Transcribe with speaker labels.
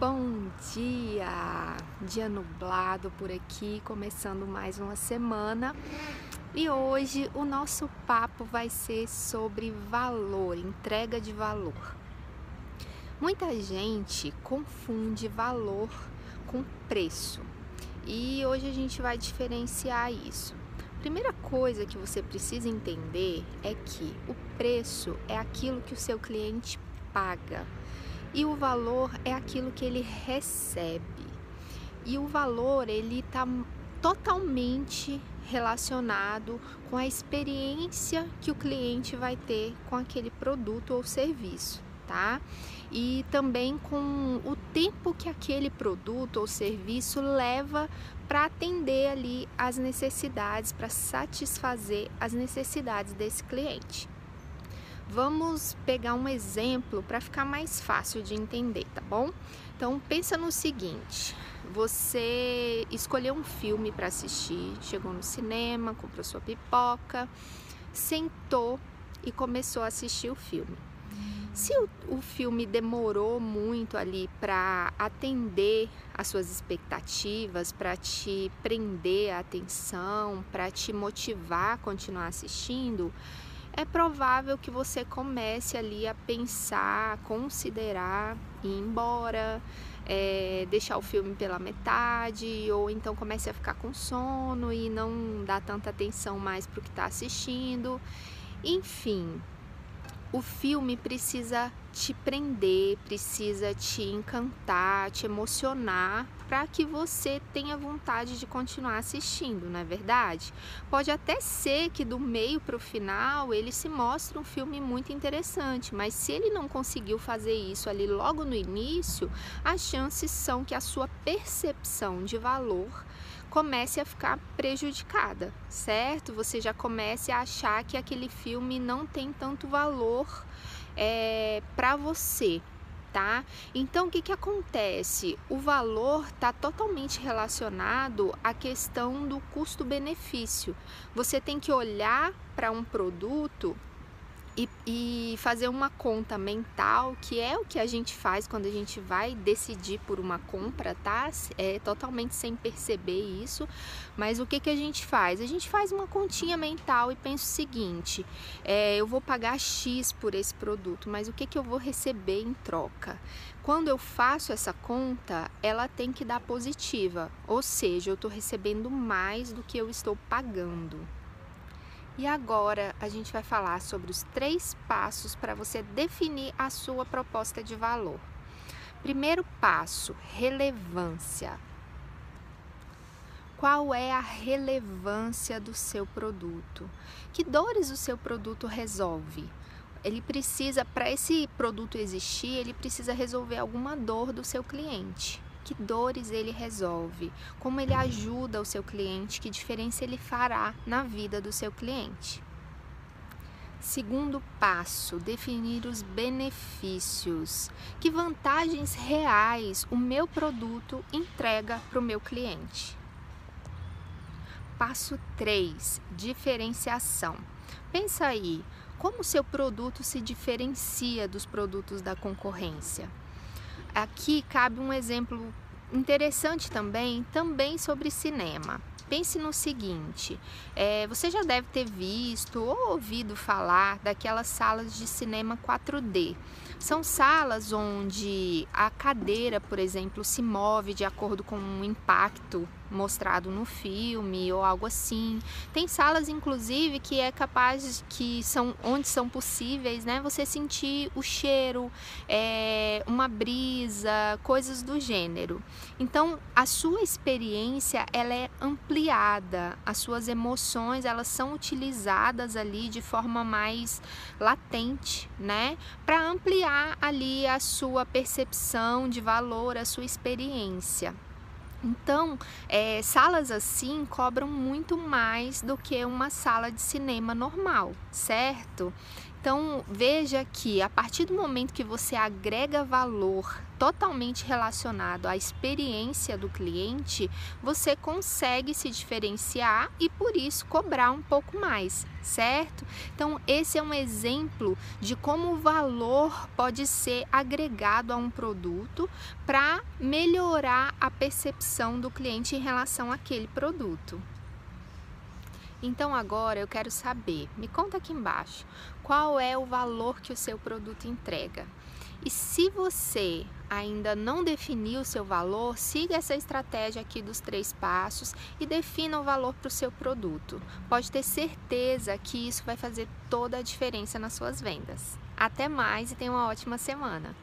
Speaker 1: Bom dia! Dia nublado por aqui, começando mais uma semana. E hoje o nosso papo vai ser sobre valor, entrega de valor. Muita gente confunde valor com preço. E hoje a gente vai diferenciar isso. Primeira coisa que você precisa entender é que o preço é aquilo que o seu cliente paga e o valor é aquilo que ele recebe. E o valor ele está totalmente relacionado com a experiência que o cliente vai ter com aquele produto ou serviço, tá? E também com o tempo que aquele produto ou serviço leva para atender ali as necessidades, para satisfazer as necessidades desse cliente. Vamos pegar um exemplo para ficar mais fácil de entender, tá bom? Então pensa no seguinte: você escolheu um filme para assistir, chegou no cinema, comprou sua pipoca, sentou e começou a assistir o filme. Se o, o filme demorou muito ali para atender as suas expectativas, para te prender a atenção, para te motivar a continuar assistindo, é provável que você comece ali a pensar, considerar ir embora, é, deixar o filme pela metade, ou então comece a ficar com sono e não dá tanta atenção mais para o que está assistindo. Enfim, o filme precisa te prender, precisa te encantar, te emocionar para que você tenha vontade de continuar assistindo, não é verdade? Pode até ser que do meio para o final ele se mostre um filme muito interessante, mas se ele não conseguiu fazer isso ali logo no início, as chances são que a sua percepção de valor comece a ficar prejudicada, certo? Você já comece a achar que aquele filme não tem tanto valor é, para você, tá? Então o que, que acontece? O valor está totalmente relacionado à questão do custo-benefício. Você tem que olhar para um produto e, e, fazer uma conta mental, que é o que a gente faz quando a gente vai decidir por uma compra, tá? É totalmente sem perceber isso, mas o que, que a gente faz? A gente faz uma continha mental e pensa o seguinte: é, eu vou pagar X por esse produto, mas o que, que eu vou receber em troca? Quando eu faço essa conta, ela tem que dar positiva, ou seja, eu estou recebendo mais do que eu estou pagando. E agora a gente vai falar sobre os três passos para você definir a sua proposta de valor. Primeiro passo: relevância. Qual é a relevância do seu produto? Que dores o seu produto resolve? Ele precisa, para esse produto existir, ele precisa resolver alguma dor do seu cliente que dores ele resolve, como ele ajuda o seu cliente, que diferença ele fará na vida do seu cliente. Segundo passo, definir os benefícios. Que vantagens reais o meu produto entrega para o meu cliente? Passo 3, diferenciação. Pensa aí, como o seu produto se diferencia dos produtos da concorrência? Aqui cabe um exemplo interessante também, também sobre cinema. Pense no seguinte: é, você já deve ter visto ou ouvido falar daquelas salas de cinema 4D. São salas onde a cadeira, por exemplo, se move de acordo com o impacto mostrado no filme ou algo assim. Tem salas inclusive que é capaz que são onde são possíveis, né? Você sentir o cheiro, é, uma brisa, coisas do gênero. Então a sua experiência ela é ampliada, as suas emoções elas são utilizadas ali de forma mais latente, né? Para ampliar ali a sua percepção de valor, a sua experiência. Então, é, salas assim cobram muito mais do que uma sala de cinema normal, certo? Então veja que a partir do momento que você agrega valor totalmente relacionado à experiência do cliente, você consegue se diferenciar e por isso cobrar um pouco mais, certo? Então esse é um exemplo de como o valor pode ser agregado a um produto para melhorar a percepção do cliente em relação àquele produto. Então agora eu quero saber, me conta aqui embaixo, qual é o valor que o seu produto entrega? E se você ainda não definiu o seu valor, siga essa estratégia aqui dos três passos e defina o valor para o seu produto. Pode ter certeza que isso vai fazer toda a diferença nas suas vendas. Até mais e tenha uma ótima semana!